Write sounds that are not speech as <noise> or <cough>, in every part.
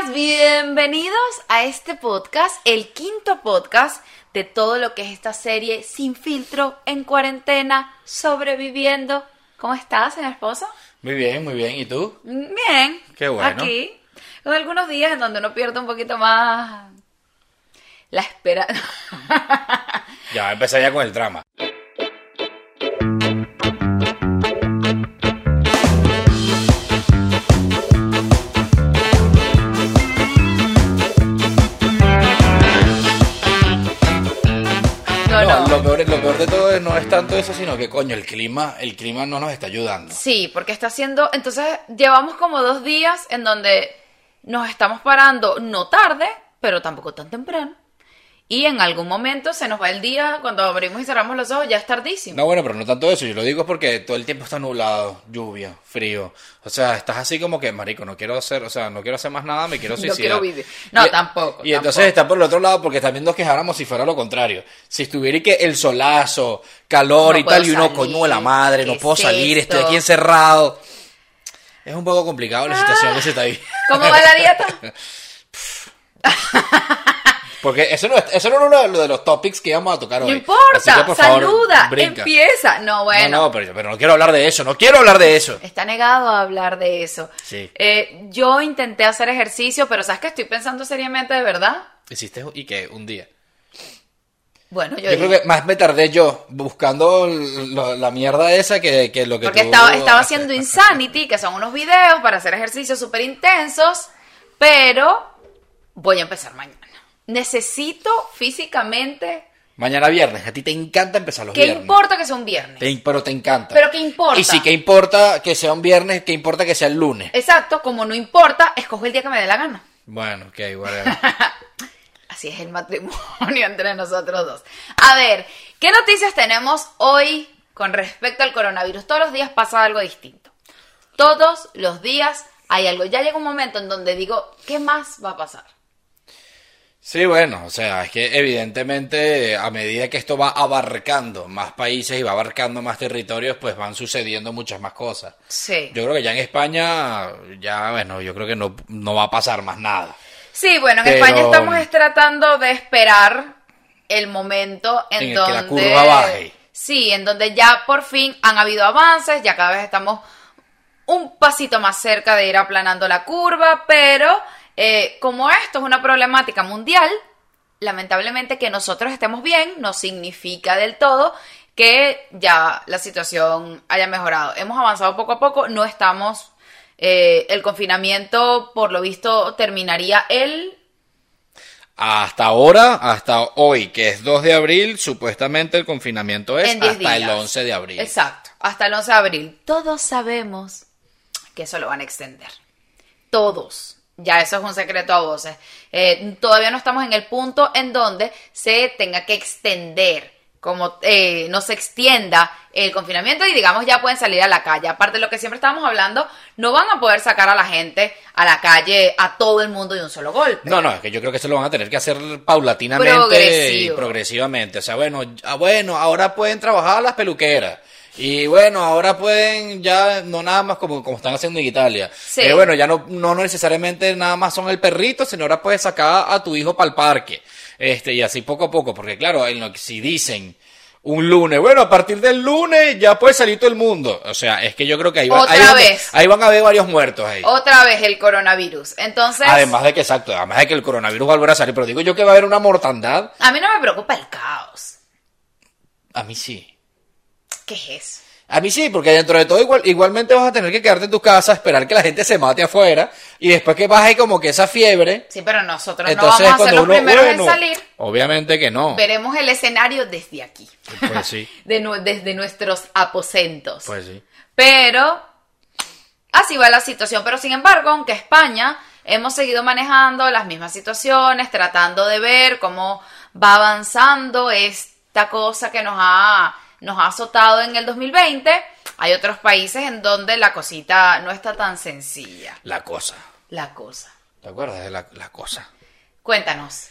días, bienvenidos a este podcast, el quinto podcast de todo lo que es esta serie sin filtro, en cuarentena, sobreviviendo. ¿Cómo estás, señor esposo? Muy bien, muy bien. ¿Y tú? Bien. Qué bueno. Aquí, con algunos días en donde uno pierde un poquito más la espera. <laughs> Ya, empecé ya con el drama. No es tanto eso, sino que, coño, el clima, el clima no nos está ayudando. Sí, porque está haciendo. Entonces, llevamos como dos días en donde nos estamos parando no tarde, pero tampoco tan temprano. Y en algún momento se nos va el día, cuando abrimos y cerramos los ojos, ya es tardísimo. No, bueno, pero no tanto eso. Yo lo digo porque todo el tiempo está nublado, lluvia, frío. O sea, estás así como que, marico, no quiero hacer, o sea, no quiero hacer más nada, me quiero <laughs> No suicidar. quiero vivir. No, Y- tampoco, Y entonces está por el otro lado porque también nos quejáramos si fuera lo contrario. Si estuviera que el solazo, calor No y tal, y uno, coño de la madre, no ¿qué puedo es salir, esto? estoy aquí encerrado. Es un poco complicado la situación que se está ahí. ¿Cómo va la dieta? <laughs> <laughs> Porque eso no, es- eso no es uno de los- de los topics que íbamos a tocar hoy. No importa, que, por saluda, empieza. No, bueno. No, no, pero, pero no quiero hablar de eso, no quiero hablar de eso. Está negado a hablar de eso. Sí. Eh, yo intenté hacer ejercicio, pero ¿sabes que estoy pensando seriamente de verdad? Hiciste y que un día. Bueno, yo, Yo creo que más me tardé yo buscando lo- la mierda esa que, que lo que Porque tú- estaba, estaba haciendo Insanity, que son unos videos para hacer ejercicios súper intensos, pero voy a empezar mañana. Necesito físicamente... Mañana viernes, a ti te encanta empezar los ¿Qué viernes. importa que sea un viernes? Te- pero te encanta. Pero ¿qué importa? Y si que importa que sea un viernes, que importa que sea el lunes. Exacto, como no importa, escojo el día que me dé la gana. Bueno, ok, whatever. <laughs> Así es el matrimonio <laughs> entre nosotros dos. A ver, ¿qué noticias tenemos hoy con respecto al coronavirus? Todos los días pasa algo distinto. Todos los días hay algo. Ya llega un momento en donde digo, ¿qué más va a pasar? Sí, bueno, o sea, es que evidentemente a medida que esto va abarcando más países y va abarcando más territorios, pues van sucediendo muchas más cosas. Sí. Yo creo que ya en España, ya, bueno, yo creo que no, no va a pasar más nada. Sí, bueno, en Pero- España estamos es tratando de esperar el momento en, En el que donde... la curva baje. Sí, en donde ya por fin han habido avances, ya cada vez estamos un pasito más cerca de ir aplanando la curva, pero eh, como esto es una problemática mundial, lamentablemente que nosotros estemos bien no significa del todo que ya la situación haya mejorado. Hemos avanzado poco a poco, no estamos... eh, el confinamiento, por lo visto, terminaría el... Hasta ahora, hasta hoy, que es 2 de abril, supuestamente el confinamiento es en 10 hasta el días. 11 de abril. Exacto, hasta el 11 de abril. Todos sabemos que eso lo van a extender. Todos. Ya eso es un secreto a voces. Eh, todavía no estamos en el punto en donde se tenga que extender, como eh, no se extienda el confinamiento y digamos ya pueden salir a la calle. Aparte de lo que siempre estábamos hablando, no van a poder sacar a la gente a la calle, a todo el mundo de un solo golpe. No, no, es que yo creo que eso lo van a tener que hacer paulatinamente Progresivo. y progresivamente. O sea, bueno, bueno, ahora pueden trabajar las peluqueras. Y bueno, ahora pueden ya, no nada más como, como están haciendo en Italia. Sí. Pero bueno, ya no, no necesariamente nada más son el perrito, sino ahora puedes sacar a tu hijo para el parque. Este, y así poco a poco, porque claro, en lo que si dicen un lunes, bueno, a partir del lunes ya puede salir todo el mundo. O sea, es que yo creo que ahí, va- Otra ahí van- vez. ahí van a haber varios muertos ahí. Otra vez el coronavirus. Entonces, Además de que, exacto, además de que el coronavirus va a volver a salir, pero digo yo que va a haber una mortandad, a mí no me preocupa el caos. a mí sí. ¿Qué es eso? A mí sí, porque dentro de todo igual, igualmente vas a tener que quedarte en tu casa, esperar que la gente se mate afuera, y después que baje como que esa fiebre, Sí, pero nosotros entonces no vamos a ser los uno, primeros bueno, en salir. obviamente que no. Veremos el escenario desde aquí, Pues sí, <laughs> de desde nuestros aposentos. pues sí. Pero así va la situación. Pero sin embargo, aunque España hemos seguido manejando las mismas situaciones, tratando de ver cómo va avanzando esta cosa que nos ha, nos ha azotado en el 2020, hay otros países en donde la cosita no está tan sencilla. La cosa. La cosa. ¿Te acuerdas de la, la cosa? Cuéntanos.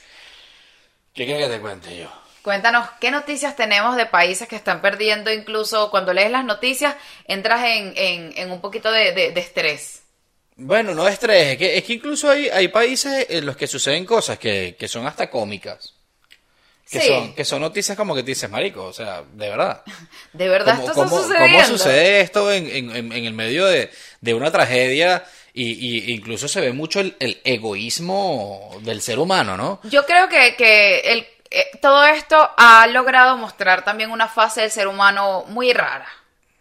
¿Qué quieres que te cuente yo? Cuéntanos qué noticias tenemos de países que están perdiendo, incluso cuando lees las noticias entras en, en- en un poquito de, de- de estrés. Bueno, no estrés, es que, es que incluso hay, hay países en los que suceden cosas que, que son hasta cómicas. Que, Sí. son, que son noticias como que te dices, marico, o sea, de verdad. <laughs> De verdad, ¿Cómo, esto está cómo- sucediendo. cómo sucede esto en, en- en- el medio de, de una tragedia? Y, y incluso se ve mucho el, el egoísmo del ser humano, ¿no? Yo creo que, que el, eh, todo esto ha logrado mostrar también una fase del ser humano muy rara.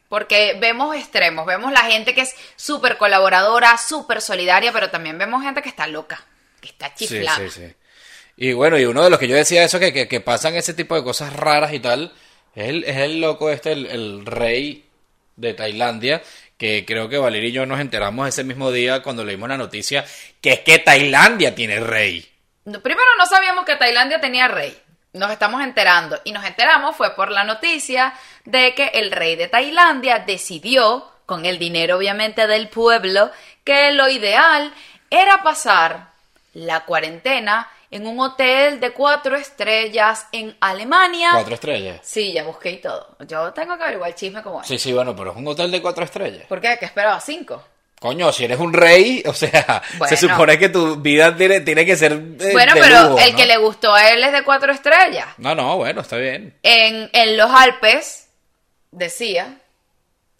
Porque vemos extremos, vemos la gente que es súper colaboradora, súper solidaria, pero también vemos gente que está loca, que está Sí, chiflada. sí, sí. Y bueno, y uno de los que yo decía eso, que, que, pasan ese tipo de cosas raras y tal, es el, es el loco este, el, el rey de Tailandia, que creo que Valeria y yo nos enteramos ese mismo día cuando leímos la noticia, que es que Tailandia tiene rey. Primero no sabíamos que Tailandia tenía rey. Nos estamos enterando. Y nos enteramos fue por la noticia de que el rey de Tailandia decidió, con el dinero obviamente del pueblo, que lo ideal era pasar la cuarentena en un hotel de cuatro estrellas en Alemania. Cuatro estrellas. Sí, ya busqué y todo. Yo tengo que averiguar el chisme como es. Sí, sí, bueno, pero es un hotel de cuatro estrellas. ¿Por qué? ¿Que esperaba cinco? Coño, si eres un rey, o sea, <laughs> Bueno. se supone que tu vida tiene, tiene que ser eh, bueno, de pero lujo, el ¿no? que le gustó a él es de cuatro estrellas. No, no, bueno, está bien. en, en los Alpes, decía.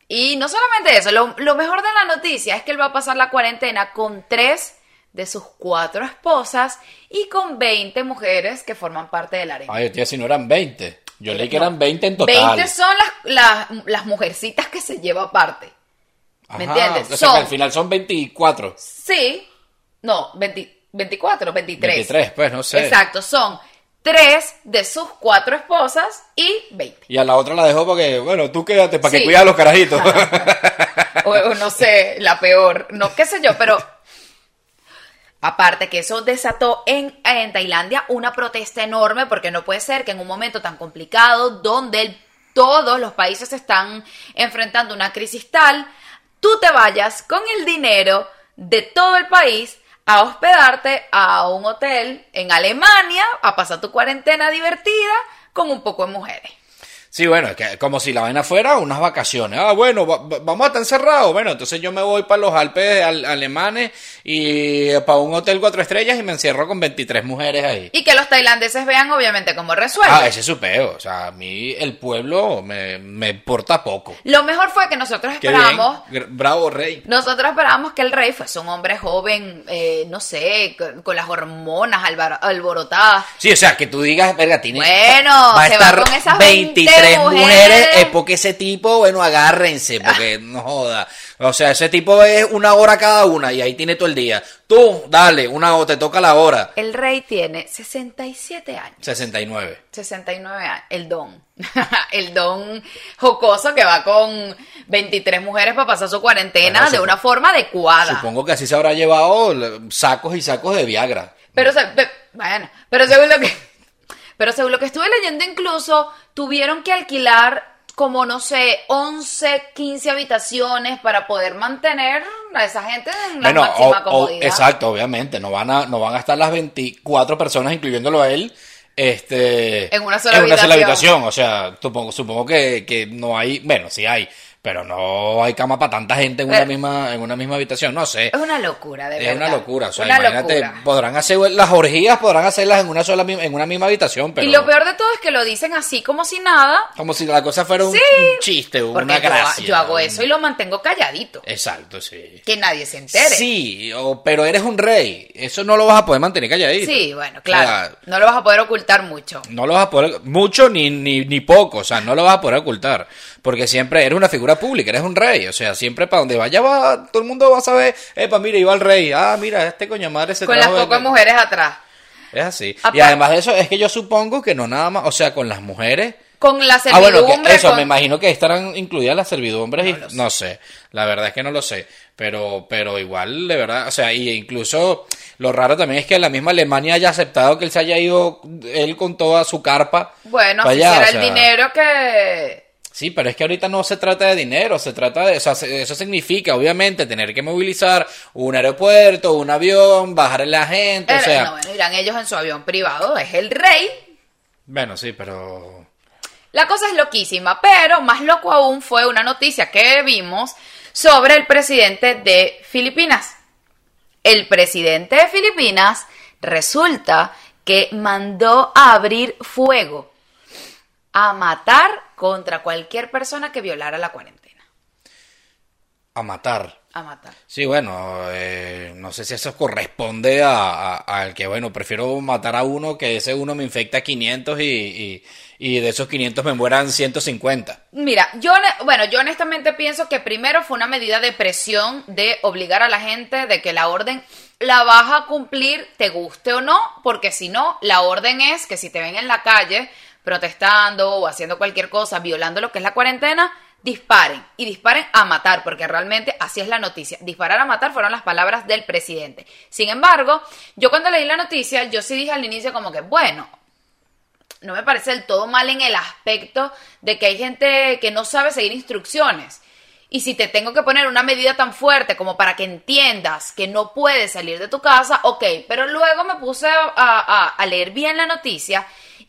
Y no solamente eso, lo, lo mejor de la noticia es que él va a pasar la cuarentena con tres de sus cuatro esposas y con 20 mujeres que forman parte del harem. Ay, tía, si no eran 20. Yo leí que eran 20 en total. 20 son las, las, las mujercitas que se lleva aparte. ¿Me Ajá, entiendes? O sea, que Son- al final son 24. Sí, no, 20 24, 23. 23, pues, no sé. Exacto, son tres de sus cuatro esposas y 20. Y a la otra la dejó porque, bueno, tú quédate para que Sí. cuides a los carajitos. <laughs> o, o no sé, la peor, no qué sé yo, pero aparte que eso desató en, en Tailandia una protesta enorme porque no puede ser que en un momento tan complicado donde todos los países están enfrentando una crisis tal, tú te vayas con el dinero de todo el país a hospedarte a un hotel en Alemania, a pasar tu cuarentena divertida con un poco de mujeres. Sí, bueno, es que como si la vaina fuera unas vacaciones. Ah, bueno, va- va- vamos a estar encerrados. Bueno, entonces yo me voy para los Alpes al- alemanes y para un hotel cuatro estrellas y me encierro con 23 mujeres ahí. Y que los tailandeses vean obviamente cómo resuelven. Ah, ese es su peo. O sea, a mí el pueblo me, me importa poco. Lo mejor fue que nosotros Gr- Bravo, rey. nosotros esperábamos que el rey fuese un hombre joven, eh, no sé, con, con las hormonas alborotadas. Sí, o sea, que tú digas, verga, tiene. Bueno, va a se va con esas 20 23 mujeres. mujeres. Es porque ese tipo, bueno, agárrense, porque no joda. O sea, ese tipo es una hora cada una y ahí tiene todo el día. Tú, dale, una hora, te toca la hora. El rey tiene 67 años. 69. 69 años, el don. <laughs> el don jocoso que va con 23 mujeres para pasar su cuarentena Bueno, de una forma adecuada. Supongo que así se habrá llevado sacos y sacos de Viagra. Pero, bueno, pero según lo que, pero según lo que estuve leyendo incluso, tuvieron que alquilar como, no sé, 11, 15 habitaciones para poder mantener a esa gente en la Bueno, máxima o- o- comodidad. exacto, obviamente. No van, a, no van a estar las 24 personas, incluyéndolo a él, este, En una sola sola habitación. habitación. O sea, supongo, supongo que, que no hay, bueno, sí hay, pero no hay cama para tanta gente en una Pero- misma, en una misma habitación. No sé. Es una locura, de Es verdad. una locura, o sea, Una imagínate, locura. podrán hacer las orgías, podrán hacerlas en una sola, en una misma habitación, pero Y lo peor de todo es que lo dicen así como si nada. como si la cosa fuera un, Sí. un chiste, una gracia. yo hago eso y lo mantengo calladito. Exacto, sí. Que nadie se entere. Sí, o- pero eres un rey, eso no lo vas a poder mantener calladito. Sí, bueno, O claro. sea, no lo vas a poder ocultar mucho. no lo vas a poder, mucho ni, ni, ni poco, o sea, no lo vas a poder ocultar, porque siempre eres una figura pública, eres un rey, o sea, siempre para donde vaya va, todo el mundo va a saber, epa, mira, iba el rey, ah, mira, este coño madre se Con las de- pocas mujeres atrás. Es así. Y además de eso, es que yo supongo que no nada más, o sea, con las mujeres. Con la Ah, bueno, servidumbre. que eso, con- me imagino que estarán incluidas las servidumbres y No sé. no sé, la verdad es que no lo sé, pero pero igual de verdad, o sea, y incluso lo raro también es que la misma Alemania haya aceptado que él se haya ido él con toda su carpa. Bueno, si será o el dinero que... Sí, pero es que ahorita no se trata de dinero, se trata de, o sea, se- eso significa obviamente tener que movilizar un aeropuerto, un avión, bajar a la gente, o Era- sea, no, bueno, irán ellos en su avión privado, es el rey. bueno, sí, pero La cosa es loquísima, pero más loco aún fue una noticia que vimos sobre el presidente de Filipinas. el presidente de Filipinas resulta que mandó a abrir fuego, a matar contra cualquier persona que violara la cuarentena. A matar. A matar. Sí, bueno, eh, no sé si eso corresponde a, a- al que, bueno, prefiero matar a uno que ese uno me infecta 500 y, y, y de esos 500 me mueran 150. Mira, yo, bueno, yo honestamente pienso que primero fue una medida de presión de obligar a la gente de que la orden la vas a cumplir, te guste o no, porque si no, la orden es que si te ven en la calle protestando o haciendo cualquier cosa, violando lo que es la cuarentena, disparen y disparen a matar, porque realmente así es la noticia. Disparar a matar fueron las palabras del presidente. Sin embargo, yo cuando leí la noticia, yo sí dije al inicio como que, bueno, no me parece del todo mal en el aspecto de que hay gente que no sabe seguir instrucciones. Y si te tengo que poner una medida tan fuerte como para que entiendas que no puedes salir de tu casa, ok, pero luego me puse a, a- a leer bien la noticia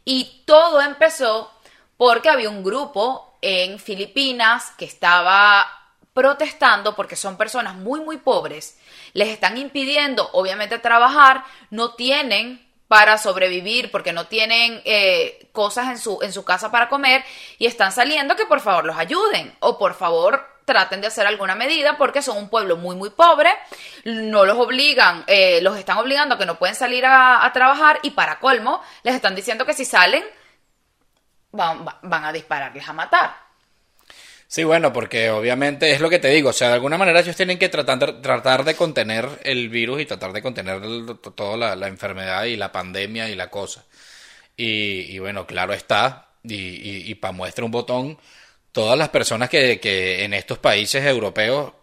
y todo empezó porque había un grupo en Filipinas que estaba protestando porque son personas muy, muy pobres. Les están impidiendo, obviamente, trabajar, no tienen para sobrevivir porque no tienen eh, cosas en su, en su casa para comer y están saliendo que por favor los ayuden o por favor traten de hacer alguna medida porque son un pueblo muy muy pobre, no los obligan, eh, los están obligando a que no pueden salir a, trabajar y para colmo les están diciendo que si salen van, va- van a dispararles a matar. Sí, bueno, porque obviamente es lo que te digo, o sea, de alguna manera ellos tienen que tratar, tratar de contener el virus y tratar de contener toda la, la enfermedad y la pandemia y la cosa. Y, y bueno, claro está, y, para muestra un botón, todas las personas que, en estos países europeos,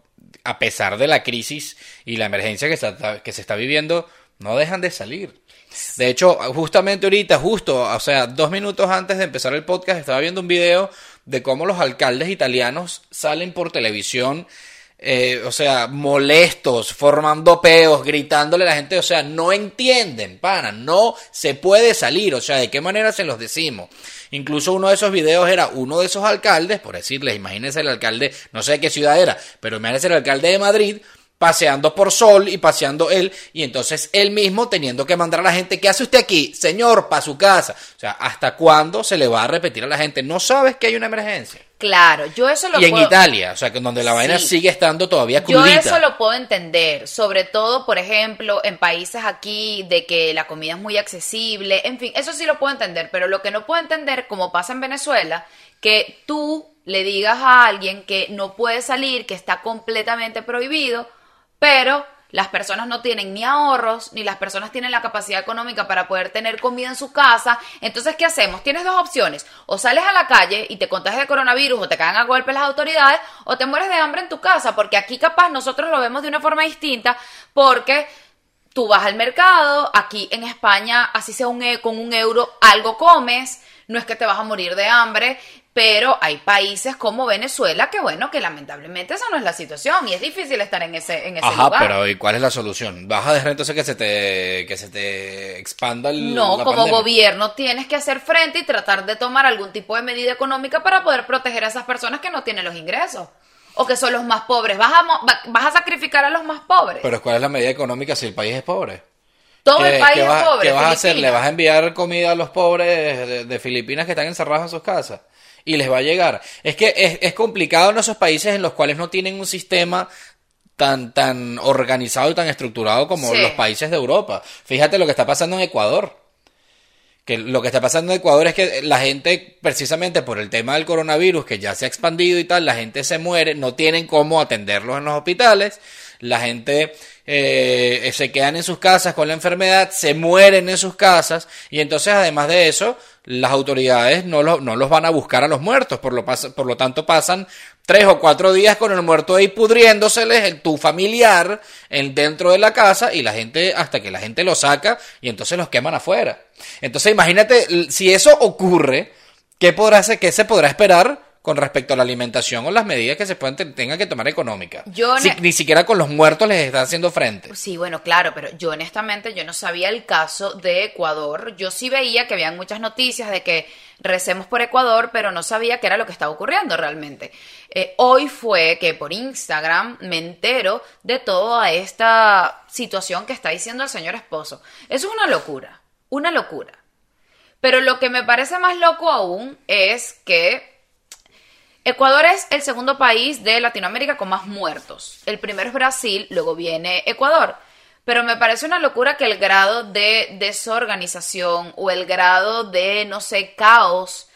a pesar de la crisis y la emergencia que está- que se está viviendo, no dejan de salir. De hecho, justamente ahorita, justo, o sea, dos minutos antes de empezar el podcast, estaba viendo un video de cómo los alcaldes italianos salen por televisión, eh, o sea, molestos, formando peos, gritándole a la gente, o sea, no entienden, pana, no se puede salir, o sea, ¿de qué manera se los decimos? Incluso uno de esos videos era uno de esos alcaldes, por decirles, imagínense el alcalde, no sé de qué ciudad era, pero imagínense el alcalde de Madrid, paseando por Sol y paseando él, y entonces él mismo teniendo que mandar a la gente, ¿qué hace usted aquí? Señor, para su casa. O sea, ¿hasta cuándo se le va a repetir a la gente? No sabes que hay una emergencia. Claro, yo eso lo Y en puedo- Italia, o sea, que donde la vaina sigue estando todavía Yo crudita. eso lo puedo entender, sobre todo, por ejemplo, en países aquí de que la comida es muy accesible, en fin, eso sí lo puedo entender, pero lo que no puedo entender, como pasa en Venezuela, que tú le digas a alguien que no puede salir, que está completamente prohibido, pero las personas no tienen ni ahorros, ni las personas tienen la capacidad económica para poder tener comida en su casa. Entonces, ¿qué hacemos? Tienes dos opciones. O sales a la calle y te contagias de coronavirus o te caen a golpes las autoridades, o te mueres de hambre en tu casa, porque aquí capaz nosotros lo vemos de una forma distinta, porque tú vas al mercado, aquí en España, así sea un, e- con un euro, algo comes, no es que te vas a morir de hambre, pero hay países como Venezuela que, bueno, que lamentablemente esa no es la situación y es difícil estar en ese, en ese Ajá, lugar. pero ¿y cuál es la solución? ¿Vas a dejar entonces que se te, que se te expanda el No, la como pandemia? gobierno tienes que hacer frente y tratar de tomar algún tipo de medida económica para poder proteger a esas personas que no tienen los ingresos o que son los más pobres. Vas a, vas a sacrificar a los más pobres. Pero ¿cuál es la medida económica si el país es pobre? Todo ¿Qué, el país qué es vas, pobre. qué vas a hacer? ¿Le vas a enviar comida a los pobres de, de Filipinas que están encerrados en sus casas? Y les va a llegar. Es que es, es complicado en esos países en los cuales no tienen un sistema tan, tan organizado y tan estructurado como Sí. los países de Europa. Fíjate lo que está pasando en Ecuador. Que lo que está pasando en Ecuador es que la gente, precisamente por el tema del coronavirus, que ya se ha expandido y tal, la gente se muere, no tienen cómo atenderlos en los hospitales, la gente eh, se quedan en sus casas con la enfermedad, se mueren en sus casas, y entonces además de eso, las autoridades no, lo- no los van a buscar a los muertos, por lo, por lo tanto pasan tres o cuatro días con el muerto ahí pudriéndoseles, el, tu familiar, en, dentro de la casa, y la gente, hasta que la gente lo saca, y entonces los queman afuera. Entonces imagínate, si eso ocurre, ¿qué, podrá ¿qué se podrá esperar con respecto a la alimentación o las medidas que se puedan tengan que tomar económicas. Yo Si- ne- ni siquiera con los muertos les están haciendo frente. Sí, bueno, claro, pero yo honestamente yo no sabía el caso de Ecuador. Yo sí veía que habían muchas noticias de que recemos por Ecuador, pero no sabía qué era lo que estaba ocurriendo realmente. Eh, hoy fue que por Instagram me entero de toda esta situación que está diciendo el señor esposo. Eso es una locura, una locura. Pero lo que me parece más loco aún es que Ecuador es el segundo país de Latinoamérica con más muertos. El primero es Brasil, luego viene Ecuador. Pero me parece una locura que el grado de desorganización o el grado de, no sé, caos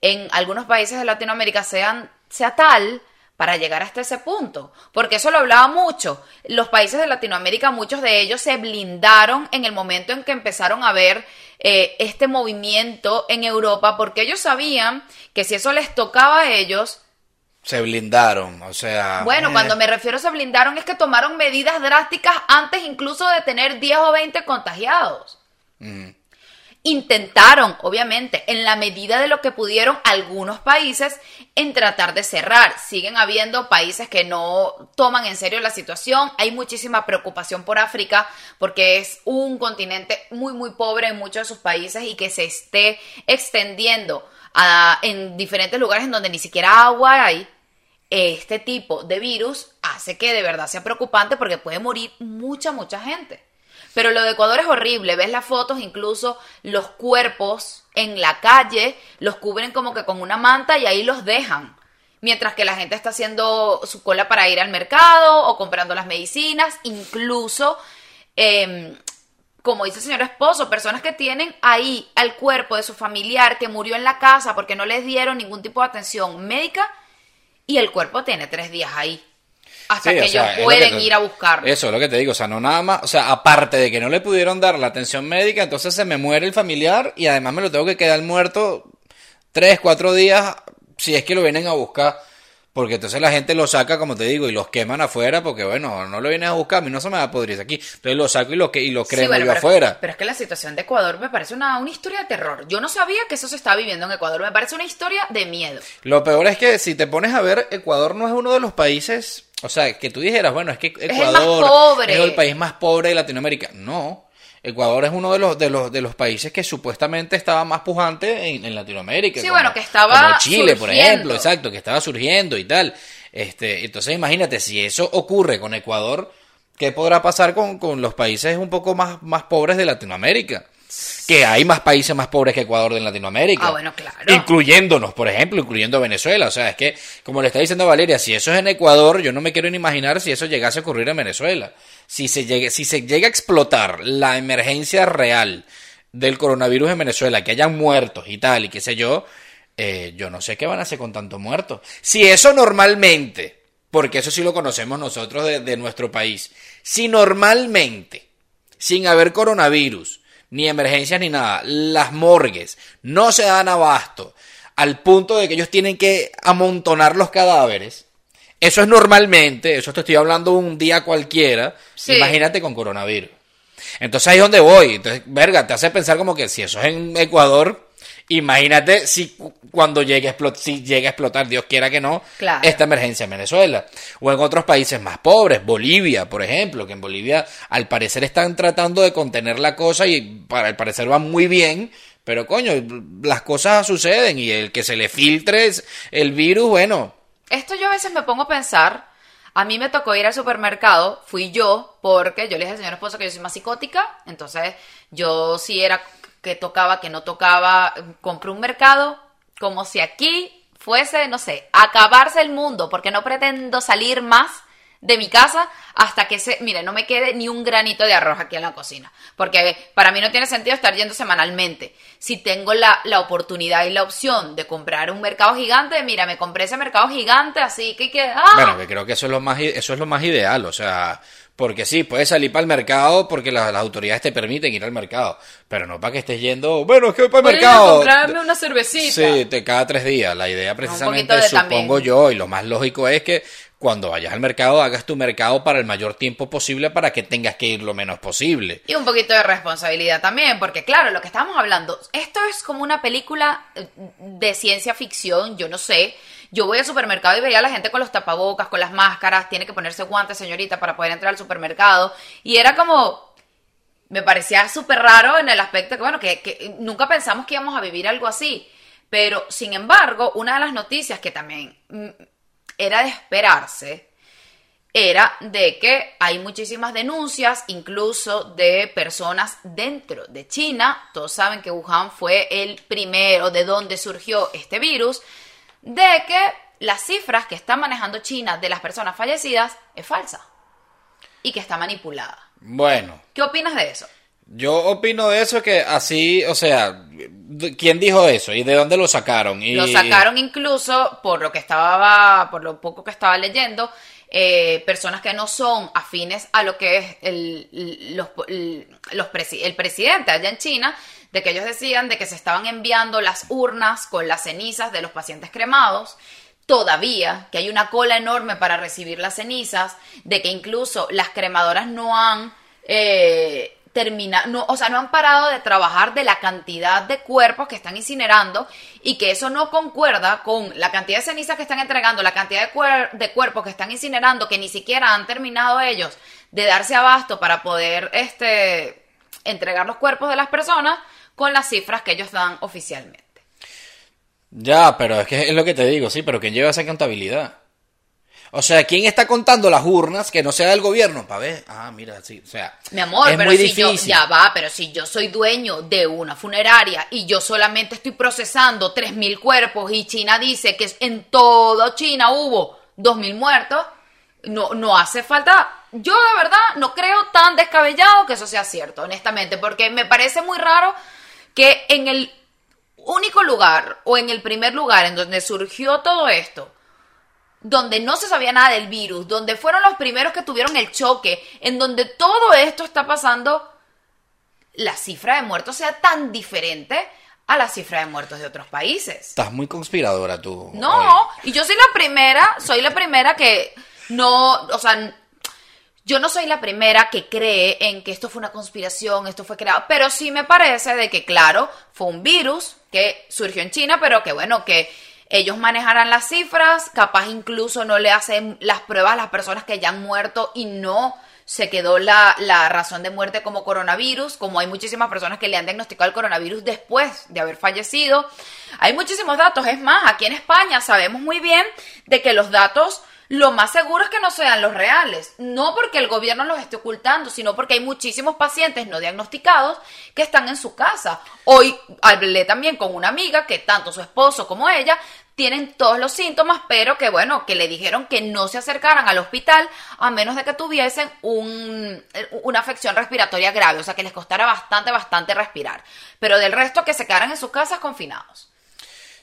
en algunos países de Latinoamérica sean, sea tal para llegar hasta ese punto. Porque eso lo hablaba mucho. Los países de Latinoamérica, muchos de ellos se blindaron en el momento en que empezaron a ver eh, este movimiento en Europa, porque ellos sabían que si eso les tocaba a ellos, Se blindaron, o sea... bueno, eh, cuando me refiero a se blindaron es que tomaron medidas drásticas antes incluso de tener 10 o 20 contagiados. mm, Intentaron, obviamente, en la medida de lo que pudieron algunos países en tratar de cerrar. Siguen habiendo países que no toman en serio la situación. Hay muchísima preocupación por África porque es un continente muy, muy pobre en muchos de sus países y que se esté extendiendo a- en diferentes lugares en donde ni siquiera agua hay este tipo de virus hace que de verdad sea preocupante porque puede morir mucha, mucha gente. Pero lo de Ecuador es horrible, ves las fotos, incluso los cuerpos en la calle los cubren como que con una manta y ahí los dejan. Mientras que la gente está haciendo su cola para ir al mercado o comprando las medicinas, incluso, em, como dice el señor esposo, personas que tienen ahí al cuerpo de su familiar que murió en la casa porque no les dieron ningún tipo de atención médica y el cuerpo tiene tres días ahí. Hasta Sí, que sea, ellos pueden que ir a buscarlo. Eso es lo que te digo, o sea, no nada más, o sea, aparte de que no le pudieron dar la atención médica, entonces se me muere el familiar y además me lo tengo que quedar muerto tres, cuatro días si es que lo vienen a buscar. Porque entonces la gente lo saca, como te digo, y los queman afuera, porque bueno, no lo vienen a buscar, a mí no se me va a podrir aquí. Entonces lo saco y lo, que, y lo Sí, cremo bueno, yo pero, afuera. pero es que la situación de Ecuador me parece una, una historia de terror. Yo no sabía que eso se estaba viviendo en Ecuador. Me parece una historia de miedo. Lo peor es que si te pones a ver, Ecuador no es uno de los países, o sea, que tú dijeras, bueno, es que Ecuador es el país más pobre de Latinoamérica. No, Ecuador es uno de los de los de los países que supuestamente estaba más pujante en, en Latinoamérica. Sí, como- bueno, que estaba como Chile, por surgiendo. ejemplo, exacto, que estaba surgiendo y tal. Este, entonces imagínate si eso ocurre con Ecuador, ¿qué podrá pasar con, con los países un poco más, más pobres de Latinoamérica? Que hay más países más pobres que Ecuador en Latinoamérica. Ah, bueno, claro. Incluyéndonos, por ejemplo, incluyendo Venezuela. O sea, es que, como le está diciendo Valeria, si eso es en Ecuador, yo no me quiero ni imaginar si eso llegase a ocurrir en Venezuela. Si se, llegue, si se llega a explotar la emergencia real del coronavirus en Venezuela, que hayan muertos y tal, y qué sé yo, eh, yo no sé qué van a hacer con tantos muertos. Si eso normalmente, porque eso sí lo conocemos nosotros de, de nuestro país, si normalmente, sin haber coronavirus, ni emergencias ni nada, las morgues no se dan abasto al punto de que ellos tienen que amontonar los cadáveres, eso es normalmente, eso te estoy hablando un día cualquiera, Sí. imagínate con coronavirus. Entonces ahí es donde voy. Entonces, verga, te hace pensar como que si eso es en Ecuador, imagínate si cu- cuando llegue a explotar, si llega a explotar, Dios quiera que no, Claro. esta emergencia en Venezuela. O en otros países más pobres, Bolivia, por ejemplo, que en Bolivia al parecer están tratando de contener la cosa y para el parecer va muy bien. Pero coño, las cosas suceden y el que se le filtre es el virus, bueno, Esto yo a veces me pongo a pensar. A mí me tocó ir al supermercado, fui yo, porque yo le dije al señor esposo que yo soy más psicótica, entonces yo sí era que tocaba, que no tocaba, compré un mercado como si aquí fuese, no sé, acabarse el mundo, porque no pretendo salir más de mi casa hasta que se, mire, no me quede ni un granito de arroz aquí en la cocina, porque para mí no tiene sentido estar yendo semanalmente. Si tengo la, la oportunidad y la opción de comprar un mercado gigante, mira, me compré ese mercado gigante, así que ¡ah! Bueno, que creo que eso es lo más eso es lo más ideal, o sea, porque sí, puedes salir para el mercado porque la- las autoridades te permiten ir al mercado, pero no para que estés yendo, bueno, es que voy para el mercado. comprarme una cervecita. Sí, te cada tres días. La idea precisamente, supongo también. yo, y lo más lógico es que cuando vayas al mercado hagas tu mercado para el mayor tiempo posible para que tengas que ir lo menos posible. Y un poquito de responsabilidad también, porque claro, lo que estamos hablando, esto es como una película eh, de ciencia ficción, yo no sé, Yo voy al supermercado y veía a la gente con los tapabocas, con las máscaras, tiene que ponerse guantes, señorita, para poder entrar al supermercado. Y era como, me parecía súper raro en el aspecto que, bueno, que, que nunca pensamos que íbamos a vivir algo así. Pero, sin embargo, una de las noticias que también mm, era de esperarse era de que hay muchísimas denuncias, incluso de personas dentro de China. Todos saben que Wuhan fue el primero de donde surgió este virus, de que las cifras que está manejando China de las personas fallecidas es falsa y que está manipulada. Bueno, ¿Qué opinas de eso? yo opino de eso que así, o sea, ¿quién dijo eso? ¿Y de dónde lo sacaron? Y, Lo sacaron incluso, por lo que estaba, por lo poco que estaba leyendo, eh, personas que no son afines a lo que es el, los, los presi- el presidente allá en China, de que ellos decían de que se estaban enviando las urnas con las cenizas de los pacientes cremados. Todavía, que hay una cola enorme para recibir las cenizas, de que incluso las cremadoras no han eh, termina, no, o sea, no han parado de trabajar de la cantidad de cuerpos que están incinerando y que eso no concuerda con la cantidad de cenizas que están entregando, la cantidad de, cuer- de cuerpos que están incinerando, que ni siquiera han terminado ellos de darse abasto para poder este, entregar los cuerpos de las personas con las cifras que ellos dan oficialmente. Ya, pero es que es lo que te digo, sí, pero ¿quién lleva esa contabilidad? O sea, ¿quién está contando las urnas que no sea del gobierno? Para ver, ah, mira, sí, o sea, Mi amor, es pero muy si yo, difícil. ya va, pero si yo soy dueño de una funeraria y yo solamente estoy procesando 3.000 cuerpos y China dice que en todo China hubo 2.000 muertos, no, no hace falta, yo de verdad no creo tan descabellado que eso sea cierto, honestamente, porque me parece muy raro que en el único lugar o en el primer lugar en donde surgió todo esto, donde no se sabía nada del virus, donde fueron los primeros que tuvieron el choque, en donde todo esto está pasando, la cifra de muertos sea tan diferente a la cifra de muertos de otros países. Estás muy conspiradora tú. No, hoy. y yo soy la primera, soy la primera que no, o sea, yo no soy la primera que cree en que esto fue una conspiración, esto fue creado, pero sí me parece de que, claro, fue un virus que surgió en China, pero que bueno, que ellos manejarán las cifras, capaz incluso no le hacen las pruebas a las personas que ya han muerto y no se quedó la, la razón de muerte como coronavirus, como hay muchísimas personas que le han diagnosticado el coronavirus después de haber fallecido. Hay muchísimos datos, es más, aquí en España sabemos muy bien de que los datos lo más seguro es que no sean los reales. No porque el gobierno los esté ocultando, sino porque hay muchísimos pacientes no diagnosticados que están en su casa. Hoy hablé también con una amiga que tanto su esposo como ella tienen todos los síntomas, pero que bueno, que le dijeron que no se acercaran al hospital a menos de que tuviesen un, una afección respiratoria grave, o sea que les costara bastante, bastante respirar. Pero del resto que se quedaran en sus casas confinados.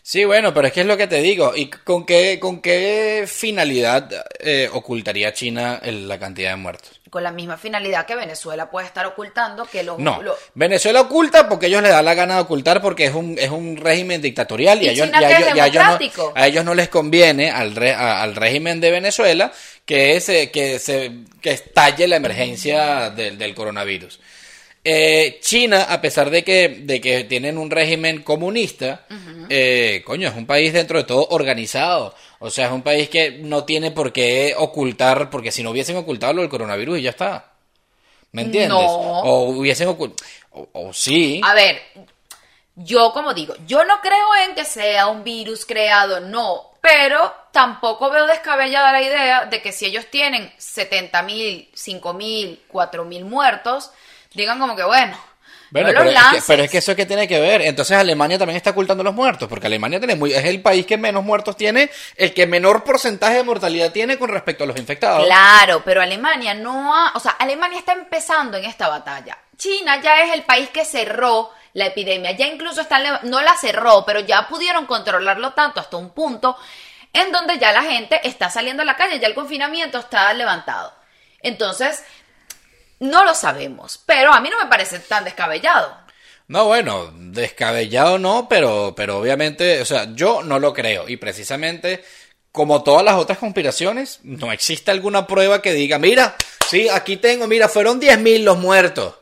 Sí, bueno, pero es que es lo que te digo. ¿Y con qué, con qué finalidad eh, ocultaría China el- la cantidad de muertos? Con la misma finalidad que Venezuela puede estar ocultando que los... No, Venezuela oculta porque ellos les da la gana de ocultar porque es un, es un régimen dictatorial y, ¿Y a ellos, China y a ellos- y a ellos no, democrático? a ellos no les conviene al, re- a- al régimen de Venezuela que, se, que, se, que estalle la emergencia del, del coronavirus. Eh, China, a pesar de que, de que tienen un régimen comunista, eh, coño, es un país dentro de todo organizado. O sea, es un país que no tiene por qué ocultar, porque si no hubiesen ocultado lo del coronavirus y ya está. ¿Me entiendes? No. O hubiesen ocultado. O, o sí. A ver, yo como digo, yo no creo en que sea un virus creado, no, pero tampoco veo descabellada la idea de que si ellos tienen 70 mil, 5 mil, 4 mil muertos, digan como que bueno, Bueno, no pero, los es que, pero es que eso que tiene que ver. Entonces Alemania también está ocultando los muertos, porque Alemania tiene muy, es el país que menos muertos tiene, el que menor porcentaje de mortalidad tiene con respecto a los infectados. Claro, pero Alemania no ha, o sea, Alemania está empezando en esta batalla. China ya es el país que cerró la epidemia, ya incluso está, no la cerró, pero ya pudieron controlarlo tanto hasta un punto en donde ya la gente está saliendo a la calle, ya el confinamiento está levantado. Entonces, no lo sabemos, pero a mí no me parece tan descabellado. No, bueno, descabellado no, pero, pero obviamente, o sea, yo no lo creo. Y precisamente, como todas las otras conspiraciones, no existe alguna prueba que diga, mira, sí, aquí tengo, mira, fueron 10.000 los muertos.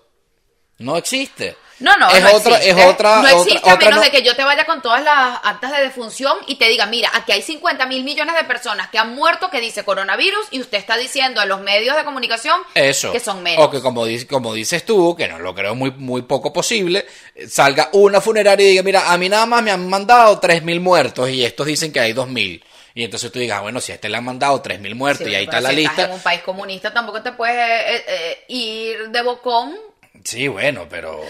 No existe. No, no, es no otra, existe. es otra, no existe otra, a otra menos no- de que yo te vaya con todas las actas de defunción y te diga, mira, aquí hay 50 mil millones de personas que han muerto que dice coronavirus y usted está diciendo a los medios de comunicación Eso. que son menos. O que como, como dices tú, que no lo creo muy, muy poco posible, salga una funeraria y diga, mira, a mí nada más me han mandado 3.000 muertos y estos dicen que hay 2.000. Y entonces tú digas, ah, bueno, si a este le han mandado 3.000 muertos Sí, y ahí está la estás lista. en un país comunista tampoco te puedes eh, eh, ir de bocón. Sí, bueno, pero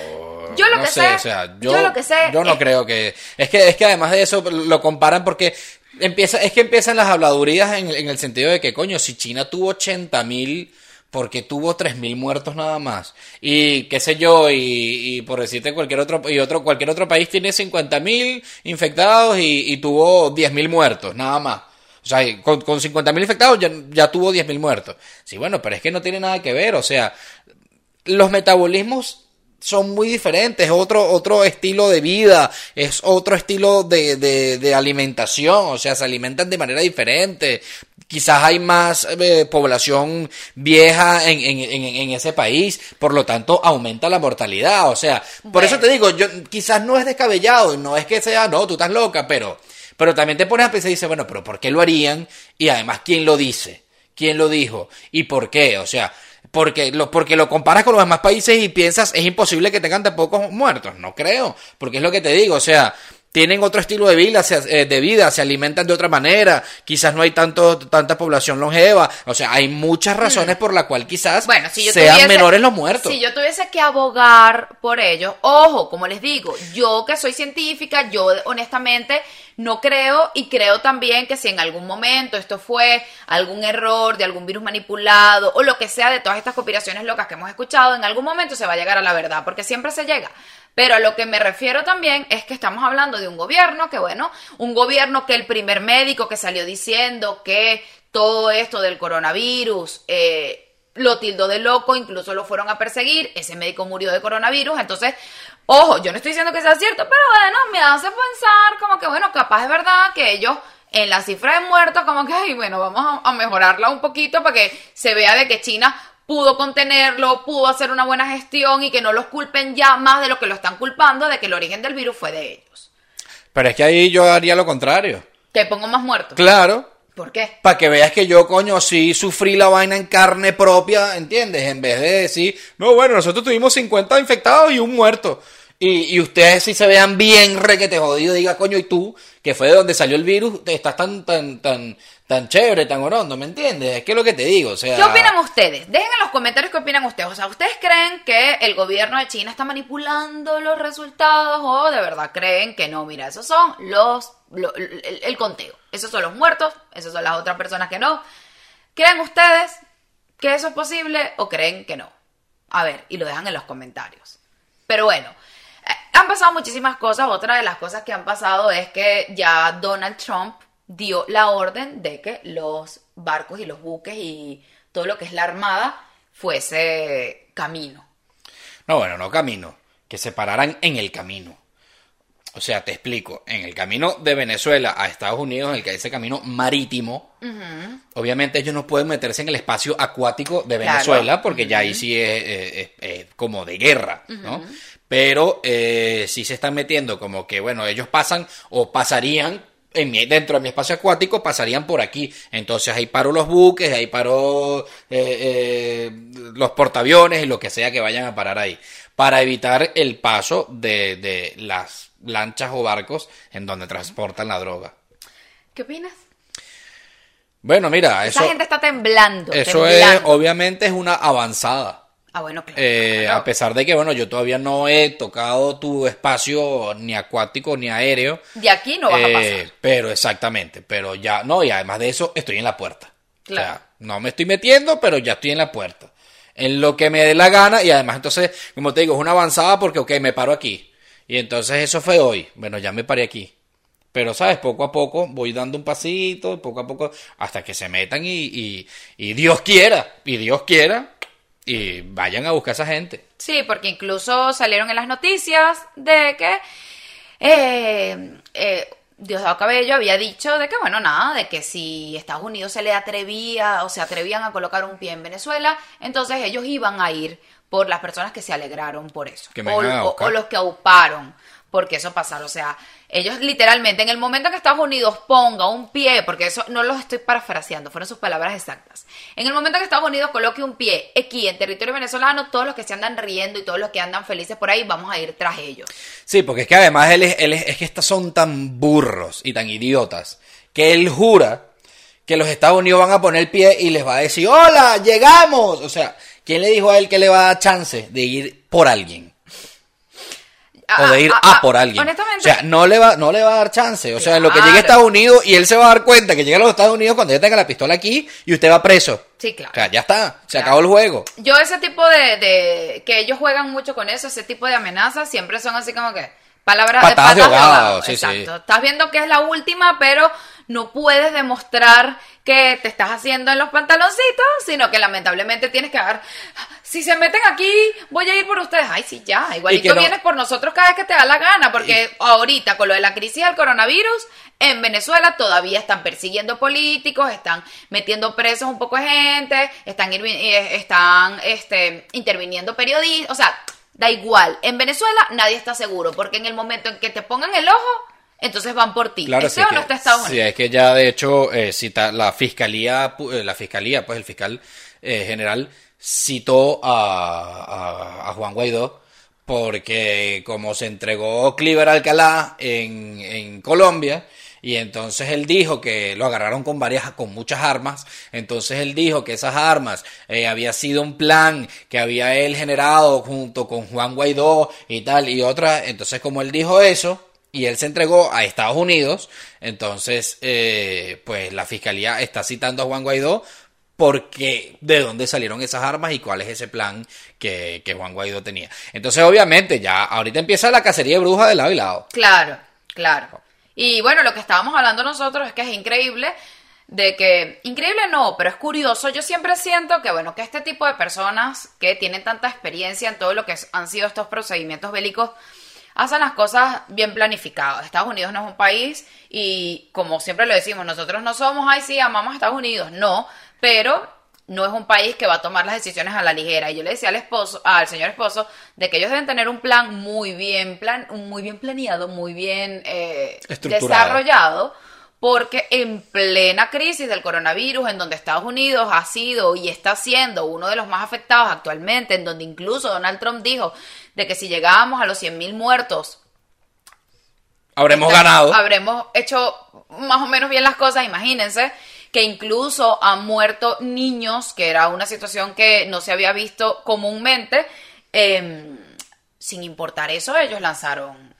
Yo lo no que sé, sé- o sea, yo, yo lo que sé yo no es- creo que es que es que además de eso lo comparan porque empieza es que empiezan las habladurías en, en el sentido de que coño, si China tuvo 80 mil porque tuvo 3.000 muertos nada más. Y qué sé yo, y, y por decirte cualquier otro, y otro, cualquier otro país tiene 50.000 infectados y, y tuvo 10.000 muertos, nada más. O sea, con, con 50.000 infectados ya, ya tuvo 10.000 muertos. Sí, bueno, pero es que no tiene nada que ver, o sea, los metabolismos son muy diferentes, es otro, otro estilo de vida, es otro estilo de, de, de alimentación, o sea, se alimentan de manera diferente. Quizás hay más eh, población vieja en, en, en, en ese país, por lo tanto aumenta la mortalidad. O sea, por Bueno. eso te digo, yo quizás no es descabellado, no es que sea, no, tú estás loca, pero, pero también te pones a pensar y dices, bueno, pero ¿por qué lo harían? Y además, ¿quién lo dice? ¿Quién lo dijo? ¿Y por qué? O sea, porque lo, porque lo comparas con los demás países y piensas, es imposible que tengan tan pocos muertos. No creo, porque es lo que te digo, o sea, tienen otro estilo de vida, se, eh, de vida, se alimentan de otra manera, quizás no hay tanto, tanta población longeva, o sea, hay muchas razones por la cual quizás Mm. Bueno, si yo sean tuviese- menores los muertos. Si yo tuviese que abogar por ello, ojo, como les digo, yo que soy científica, yo honestamente no creo y creo también que si en algún momento esto fue algún error de algún virus manipulado o lo que sea de todas estas conspiraciones locas que hemos escuchado, en algún momento se va a llegar a la verdad, porque siempre se llega. Pero a lo que me refiero también es que estamos hablando de un gobierno que, bueno, un gobierno que el primer médico que salió diciendo que todo esto del coronavirus eh, lo tildó de loco, incluso lo fueron a perseguir, ese médico murió de coronavirus, entonces, ojo, yo no estoy diciendo que sea cierto, pero bueno, me hace pensar como que, bueno, capaz es verdad que ellos en la cifra de muertos, como que, ay, bueno, vamos a, mejorarla un poquito para que se vea de que China pudo contenerlo, pudo hacer una buena gestión y que no los culpen ya más de lo que lo están culpando de que el origen del virus fue de ellos. Pero es que ahí yo haría lo contrario. Que pongo más muertos. Claro, ¿Por qué? Para que veas que yo, coño, sí sufrí la vaina en carne propia, ¿entiendes? En vez de decir, no, bueno, nosotros tuvimos 50 infectados y un muerto. Y, y ustedes sí se vean bien requete jodido, diga, coño, y tú, que fue de donde salió el virus, estás tan, tan, tan, tan chévere, tan orondo, ¿me entiendes? Es que es lo que te digo, o sea... ¿Qué opinan ustedes? Dejen en los comentarios qué opinan ustedes. O sea, ¿ustedes creen que el gobierno de China está manipulando los resultados o de verdad creen que no? Mira, esos son los lo- el, el conteo. Esos son los muertos, esas son las otras personas que no. ¿Creen ustedes que eso es posible o creen que no? A ver, y lo dejan en los comentarios. Pero bueno, eh, han pasado muchísimas cosas. Otra de las cosas que han pasado es que ya Donald Trump dio la orden de que los barcos y los buques y todo lo que es la armada fuese camino. No, bueno, no camino, que se pararan en el camino. O sea, te explico, en el camino de Venezuela a Estados Unidos, en el que hay ese camino marítimo, obviamente ellos no pueden meterse en el espacio acuático de Claro. Venezuela, porque ya ahí sí es, es- es- es como de guerra, ¿no? Pero eh, sí se están metiendo como que, bueno, ellos pasan o pasarían en mi- dentro de mi espacio acuático pasarían por aquí. Entonces ahí paro los buques, ahí paro eh, eh, los portaaviones y lo que sea que vayan a parar ahí. Para evitar el paso de, de las lanchas o barcos en donde transportan la droga. ¿Qué opinas? Bueno, mira, Esa eso, gente está temblando. eso es, obviamente es una avanzada. Ah, bueno, claro. Eh, claro. A pesar de que, bueno, yo todavía no he tocado tu espacio ni acuático ni aéreo. De aquí no vas a Eh, pasar. Pero exactamente, pero ya, no, y además de eso, estoy en la puerta. Claro. O sea, no me estoy metiendo, pero ya estoy en la puerta. En lo que me dé la gana, y además entonces, como te digo, es una avanzada porque, ok, me paro aquí. Y entonces eso fue hoy. Bueno, ya me paré aquí. Pero, ¿sabes? Poco a poco voy dando un pasito, poco a poco, hasta que se metan y, y, y Dios quiera, y Dios quiera, y vayan a buscar a esa gente. Sí, porque incluso salieron en las noticias de que eh, eh, Diosdado Cabello había dicho de que, bueno, nada, de que si Estados Unidos se le atrevía o se atrevían a colocar un pie en Venezuela, entonces ellos iban a ir por las personas que se alegraron por eso. Que o, los que auparon porque eso pasara. O sea, ellos literalmente, en el momento que Estados Unidos ponga un pie, porque eso no los estoy parafraseando, fueron sus palabras exactas. En el momento que Estados Unidos coloque un pie aquí en territorio venezolano, todos los que se andan riendo y todos los que andan felices por ahí, vamos a ir tras ellos. Sí, porque es que además él es, él es, es que estos son tan burros y tan idiotas que él jura que los Estados Unidos van a poner pie y les va a decir, hola, llegamos. O sea, ¿quién le dijo a él que le va a dar chance de ir por alguien? O de ir Ah, a, ah, por alguien. Honestamente, O sea, no le va, no le va a dar chance. O sea, en lo que llegue a Estados Unidos y él se va a dar cuenta que llega a los Estados Unidos cuando ya tenga la pistola aquí y usted va preso. Sí, claro. O sea, ya está. Se Claro. acabó el juego. Yo ese tipo de, de- que ellos juegan mucho con eso, ese tipo de amenazas siempre son así como que palabras Patadas de ahogado, ahogado, sí, sí. exacto. Estás viendo que es la última, pero no puedes demostrar que te estás haciendo en los pantaloncitos, sino que lamentablemente tienes que dar si se meten aquí, voy a ir por ustedes. Ay, sí, ya. Igualito no- vienes por nosotros cada vez que te da la gana, porque ahorita con lo de la crisis del coronavirus, en Venezuela todavía están persiguiendo políticos, están metiendo presos un poco de gente, están, eh, están este, interviniendo periodistas, o sea, da igual. En Venezuela nadie está seguro, porque en el momento en que te pongan el ojo, entonces van por ti. Claro, ¿Esté sí o que, no está Estados sí, es que ya de hecho eh, cita, la fiscalía, eh, la fiscalía, pues el fiscal eh, general citó a, a- a Juan Guaidó porque como se entregó Cliver Alcalá en, en Colombia y entonces él dijo que lo agarraron con varias, con muchas armas. Entonces él dijo que esas armas eh, había sido un plan que había él generado junto con Juan Guaidó y tal y otra. Entonces como él dijo eso, y él se entregó a Estados Unidos, entonces, eh, pues la fiscalía está citando a Juan Guaidó porque de dónde salieron esas armas y cuál es ese plan que, que Juan Guaidó tenía. Entonces, obviamente, ya ahorita empieza la cacería de brujas de lado y lado. Claro, claro. Y bueno, lo que estábamos hablando nosotros es que es increíble de que, increíble no, pero es curioso, yo siempre siento que, bueno, que este tipo de personas que tienen tanta experiencia en todo lo que han sido estos procedimientos bélicos, hacen las cosas bien planificadas. Estados Unidos no es un país y, como siempre lo decimos, nosotros no somos, ay, sí, amamos a Estados Unidos, no, pero no es un país que va a tomar las decisiones a la ligera. Y yo le decía al esposo, al señor esposo, de que ellos deben tener un plan muy bien, plan, muy bien planeado, muy bien eh, desarrollado, porque en plena crisis del coronavirus, en donde Estados Unidos ha sido y está siendo uno de los más afectados actualmente, en donde incluso Donald Trump dijo de que si llegábamos a los 100.000 muertos, Habremos Está- ganado. Habremos hecho más o menos bien las cosas, imagínense que incluso han muerto niños, que era una situación que no se había visto comúnmente. eh, sin importar eso, ellos lanzaron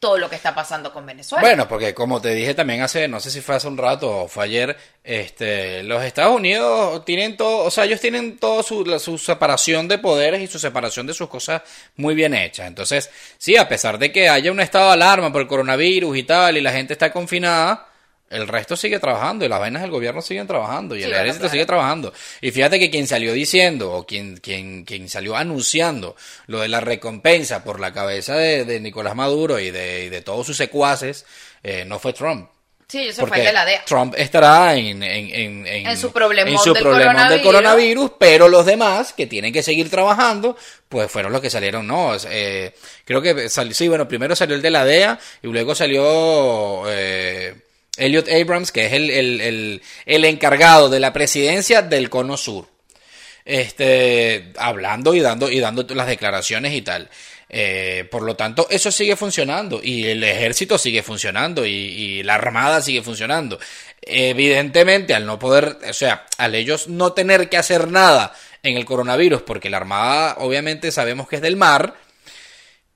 todo lo que está pasando con Venezuela. Bueno, porque como te dije también hace, no sé si fue hace un rato o fue ayer, este, los Estados Unidos tienen todo, o sea, ellos tienen toda su, su separación de poderes y su separación de sus cosas muy bien hechas. Entonces, sí, a pesar de que haya un estado de alarma por el coronavirus y tal, y la gente está confinada, el resto sigue trabajando y las vainas del gobierno siguen trabajando y Sí, el ejército claro. sigue trabajando. Y fíjate que quien salió diciendo o quien, quien, quien salió anunciando lo de la recompensa por la cabeza de, de Nicolás Maduro y de, y de todos sus secuaces eh, no fue Trump. sí, eso fue el de la DEA. Trump estará en, en, en, en- En su problemón en su del problemón del coronavirus. coronavirus, pero los demás que tienen que seguir trabajando, pues fueron los que salieron, no, eh, creo que salió, sí, bueno, primero salió el de la DEA y luego salió eh, Elliot Abrams, que es el, el, el, el encargado de la presidencia del Cono Sur este, hablando y dando, y dando las declaraciones y tal. Eh, por lo tanto, eso sigue funcionando y el ejército sigue funcionando y, y la armada sigue funcionando. Evidentemente, al no poder, o sea, al ellos no tener que hacer nada en el coronavirus, porque la armada obviamente sabemos que es del mar,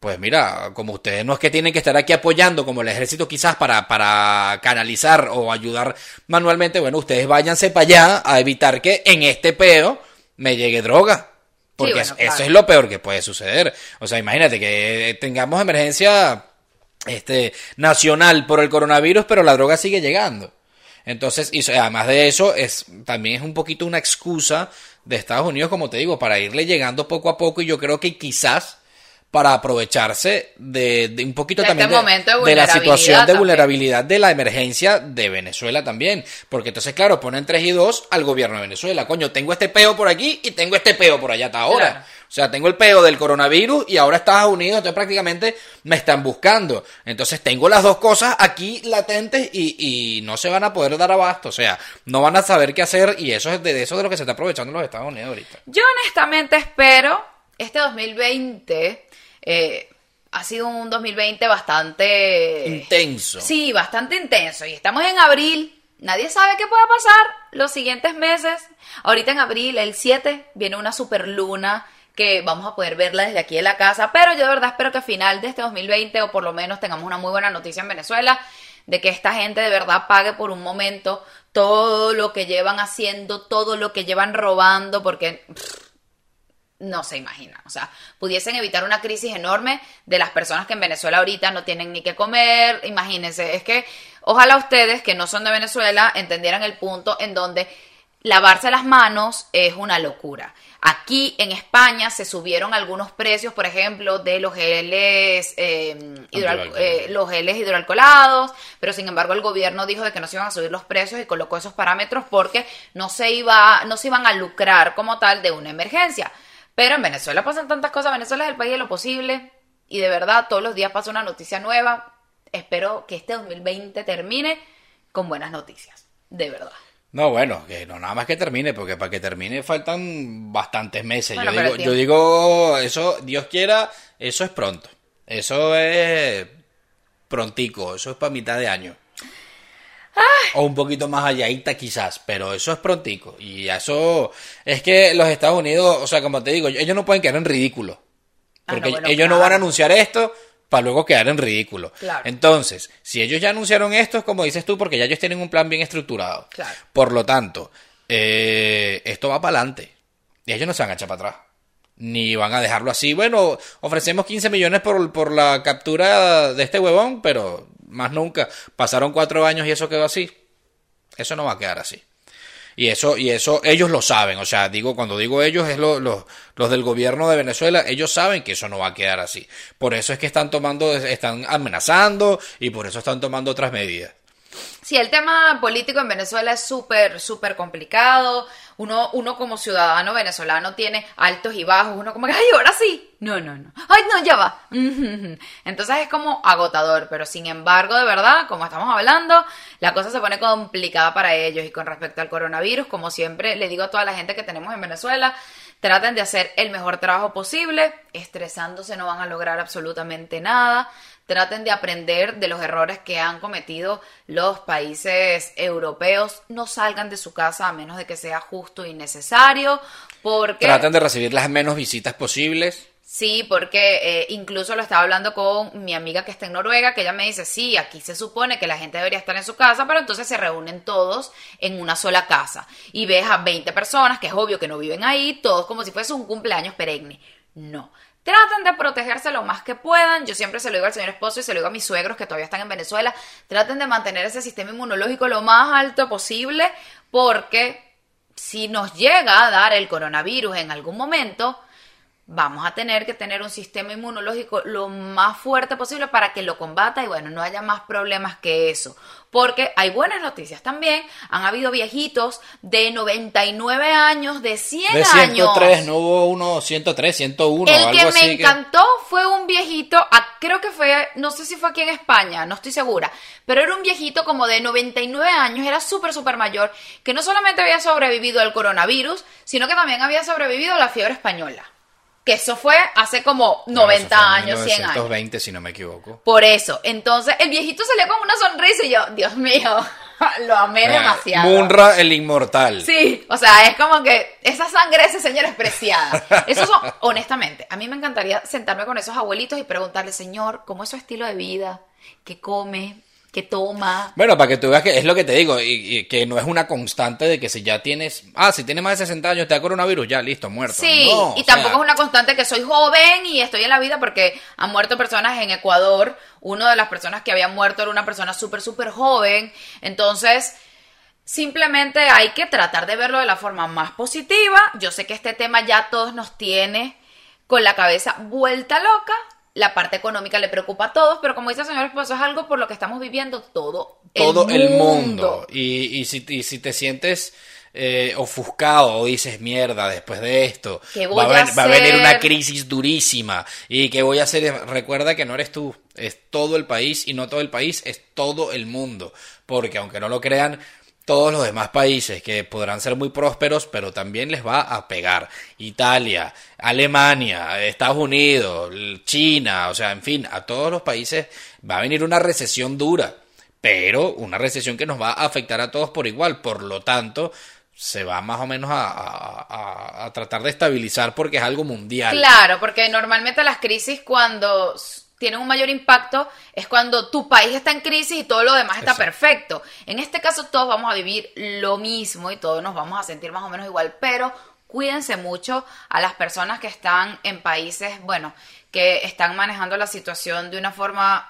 pues mira, como ustedes no es que tienen que estar aquí apoyando como el ejército quizás para, para canalizar o ayudar manualmente, bueno, ustedes váyanse para allá a evitar que en este peo me llegue droga. Porque bueno, eso, claro. eso es lo peor que puede suceder. O sea, imagínate que tengamos emergencia este, nacional por el coronavirus, pero la droga sigue llegando. Entonces, y además de eso, es, también es un poquito una excusa de Estados Unidos, como te digo, para irle llegando poco a poco y yo creo que quizás para aprovecharse de, de un poquito De también este de de la situación de vulnerabilidad vulnerabilidad de la emergencia de Venezuela también. Porque entonces, claro, ponen 3 y 2 al gobierno de Venezuela. Coño, tengo este peo por aquí y tengo este peo por allá hasta ahora. Claro. O sea, tengo el peo del coronavirus y ahora Estados Unidos, entonces prácticamente me están buscando. Entonces tengo las dos cosas aquí latentes y, y no se van a poder dar abasto. O sea, no van a saber qué hacer y eso es de, de eso de lo que se está aprovechando los Estados Unidos ahorita. Yo honestamente espero este 2020 eh, ha sido un 2020 bastante Intenso. Sí, bastante intenso. Y estamos en abril. Nadie sabe qué pueda pasar los siguientes meses. Ahorita en abril, el 7, viene una super luna que vamos a poder verla desde aquí de la casa. Pero yo de verdad espero que a final de este 2020 o por lo menos tengamos una muy buena noticia en Venezuela de que esta gente de verdad pague por un momento todo lo que llevan haciendo, todo lo que llevan robando, porque pff, no se imaginan. O sea, pudiesen evitar una crisis enorme de las personas que en Venezuela ahorita no tienen ni qué comer. Imagínense, es que ojalá ustedes que no son de Venezuela entendieran el punto en donde lavarse las manos es una locura. Aquí en España se subieron algunos precios, por ejemplo, de los geles, eh, eh, los geles hidroalcoholados, pero sin embargo el gobierno dijo de que no se iban a subir los precios y colocó esos parámetros porque no se iba, no se iban a lucrar como tal de una emergencia. Pero en Venezuela pasan tantas cosas, Venezuela es el país de lo posible y de verdad todos los días pasa una noticia nueva. Espero que este 2020 termine con buenas noticias, de verdad. No, bueno, que no nada más que termine, porque para que termine faltan bastantes meses. Bueno, yo, digo, yo digo, eso, Dios quiera, eso es pronto. Eso es prontico, eso es para mitad de año. O un poquito más alláita quizás, pero eso es prontico. Y eso es que los Estados Unidos, o sea, como te digo, ellos no pueden quedar en ridículo. Ah, Porque no, bueno, ellos no van a anunciar esto para luego quedar en ridículo. Claro. Entonces, si ellos ya anunciaron esto, es como dices tú, porque ya ellos tienen un plan bien estructurado. Claro. Por lo tanto, eh, esto va para adelante. Y ellos no se van a echar para atrás. Ni van a dejarlo así. Bueno, ofrecemos 15 millones por, por la captura de este huevón, pero más nunca. Pasaron cuatro años y eso quedó así. Eso no va a quedar así. Y eso, y eso, ellos lo saben. O sea, digo, cuando digo ellos, es lo- lo- los del gobierno de Venezuela, ellos saben que eso no va a quedar así. Por eso es que están tomando, están amenazando y por eso están tomando otras medidas. Sí, el tema político en Venezuela es súper, súper complicado. Uno, uno como ciudadano venezolano tiene altos y bajos. Uno como que, ay, ahora sí. No, no, no. Ay, no, ya va. <laughs> Entonces es como agotador. Pero sin embargo, de verdad, como estamos hablando, la cosa se pone complicada para ellos. Y con respecto al coronavirus, como siempre le digo a toda la gente que tenemos en Venezuela, traten de hacer el mejor trabajo posible. Estresándose no van a lograr absolutamente nada. Traten de aprender de los errores que han cometido los países europeos. No salgan de su casa a menos de que sea justo y necesario. Porque Traten de recibir las menos visitas posibles. Sí, porque eh, incluso lo estaba hablando con mi amiga que está en Noruega, que ella me dice, sí, aquí se supone que la gente debería estar en su casa, pero entonces se reúnen todos en una sola casa. Y ves a 20 personas, que es obvio que no viven ahí, todos como si fuese un cumpleaños perenne. No. Traten de protegerse lo más que puedan. Yo siempre se lo digo al señor esposo y se lo digo a mis suegros que todavía están en Venezuela. Traten de mantener ese sistema inmunológico lo más alto posible, porque si nos llega a dar el coronavirus en algún momento, vamos a tener que tener un sistema inmunológico lo más fuerte posible para que lo combata y bueno, no haya más problemas que eso. Porque hay buenas noticias también. Han habido viejitos de 99 años, de 100 De 103, años. no hubo uno 103, 101, El algo que así. me encantó fue un viejito, creo que fue, no sé si fue aquí en España, no estoy segura, pero era un viejito como de 99 años, era súper, súper mayor, que no solamente había sobrevivido al coronavirus, sino que también había sobrevivido a la fiebre española. Que eso fue hace como 90 Bueno, eso fue en años, 100 años. 1920, si no me equivoco. Por eso, entonces el viejito salió con una sonrisa y yo, Dios mío, <laughs> lo amé demasiado. Munra el inmortal. Sí, o sea, es como que esa sangre de ese señor es preciada. <laughs> Eso son, honestamente, a mí me encantaría sentarme con esos abuelitos y preguntarle, señor, ¿cómo es su estilo de vida? ¿Qué come? ¿Qué toma? Bueno, para que tú veas que es lo que te digo, y, y que no es una constante de que si ya tienes, ah, si tienes más de 60 años te da coronavirus, ya listo, muerto. Sí, No, y sea, tampoco es una constante que soy joven y estoy en la vida porque han muerto personas en Ecuador. Una de las personas que había muerto era una persona súper, súper joven. Entonces, simplemente hay que tratar de verlo de la forma más positiva. Yo sé que este tema ya todos nos tiene con la cabeza vuelta loca. La parte económica le preocupa a todos, pero como dice el señor esposo, es algo por lo que estamos viviendo todo, todo el mundo. Y, y, si, y si te sientes eh, ofuscado o dices mierda después de esto va, a, va, a venir una crisis durísima. Y que voy a hacer recuerda que no eres tú es todo el país y no todo el país es todo el mundo. Porque aunque no lo crean todos los demás países que podrán ser muy prósperos, pero también les va a pegar. Italia, Alemania, Estados Unidos, China, o sea, en fin, a todos los países va a venir una recesión dura, pero una recesión que nos va a afectar a todos por igual. Por lo tanto, se va más o menos a, a, tratar de estabilizar porque es algo mundial. Claro, porque normalmente las crisis cuando tienen un mayor impacto es cuando tu país está en crisis y todo lo demás está perfecto. En este caso todos vamos a vivir lo mismo y todos nos vamos a sentir más o menos igual, pero cuídense mucho a las personas que están en países, bueno, que están manejando la situación de una forma...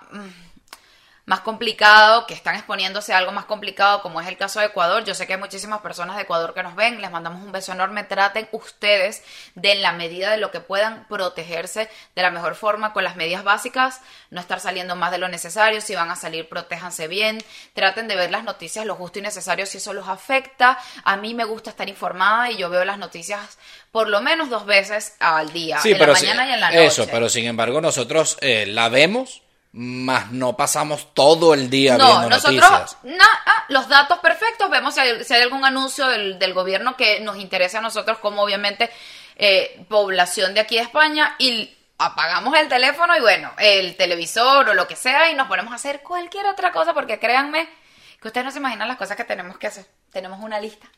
Más complicado, que están exponiéndose a algo más complicado, como es el caso de Ecuador. Yo sé que hay muchísimas personas de Ecuador que nos ven, les mandamos un beso enorme. Traten ustedes de, en la medida de lo que puedan, protegerse de la mejor forma con las medidas básicas, no estar saliendo más de lo necesario. Si van a salir, protéjanse bien. Traten de ver las noticias lo justo y necesario si eso los afecta. A mí me gusta estar informada y yo veo las noticias por lo menos dos veces al día, en la mañana y en la noche. Eso, pero sin embargo nosotros eh, la vemos más no pasamos todo el día viendo nosotros, noticias. Ah, los datos perfectos, vemos si hay, algún anuncio del, gobierno que nos interese a nosotros como obviamente eh, población de aquí de España y apagamos el teléfono y bueno, el televisor o lo que sea y nos ponemos a hacer cualquier otra cosa porque créanme que ustedes no se imaginan las cosas que tenemos que hacer. Tenemos una lista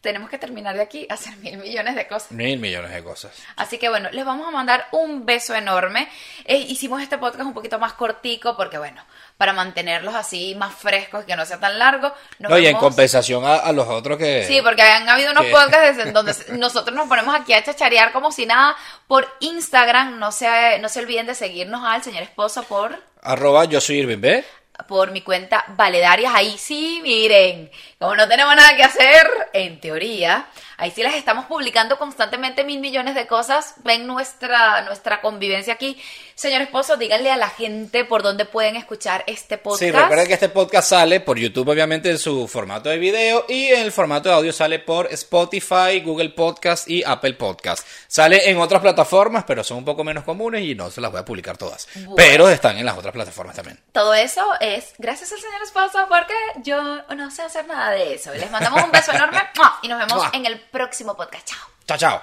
tenemos que terminar de aquí hacer mil millones de cosas. Mil millones de cosas. Así que bueno, les vamos a mandar un beso enorme. Eh, hicimos este podcast un poquito más cortico porque bueno, para mantenerlos así más frescos y que no sea tan largo. no, y en compensación a, los otros que... Sí, porque han habido unos podcasts en <laughs> donde nosotros nos ponemos aquí a chacharear como si nada por Instagram. No se, no se olviden de seguirnos al señor esposo por... Arroba yo soy Irving B por mi cuenta Valedarias. Ahí sí, miren, como no tenemos nada que hacer, en teoría, ahí sí las estamos publicando constantemente mil millones de cosas. Ven nuestra, nuestra convivencia aquí. Señor esposo, díganle a la gente por dónde pueden escuchar este podcast. Sí, recuerden que este podcast sale por YouTube, obviamente, en su formato de video, y en el formato de audio sale por Spotify, Google Podcast y Apple Podcast. Sale en otras plataformas, pero son un poco menos comunes y no se las voy a publicar todas. Pero están en las otras plataformas también. Todo eso es gracias al señor esposo, porque yo no sé hacer nada de eso. Les mandamos un beso enorme y nos vemos en el próximo podcast. Chao. Chao, chao.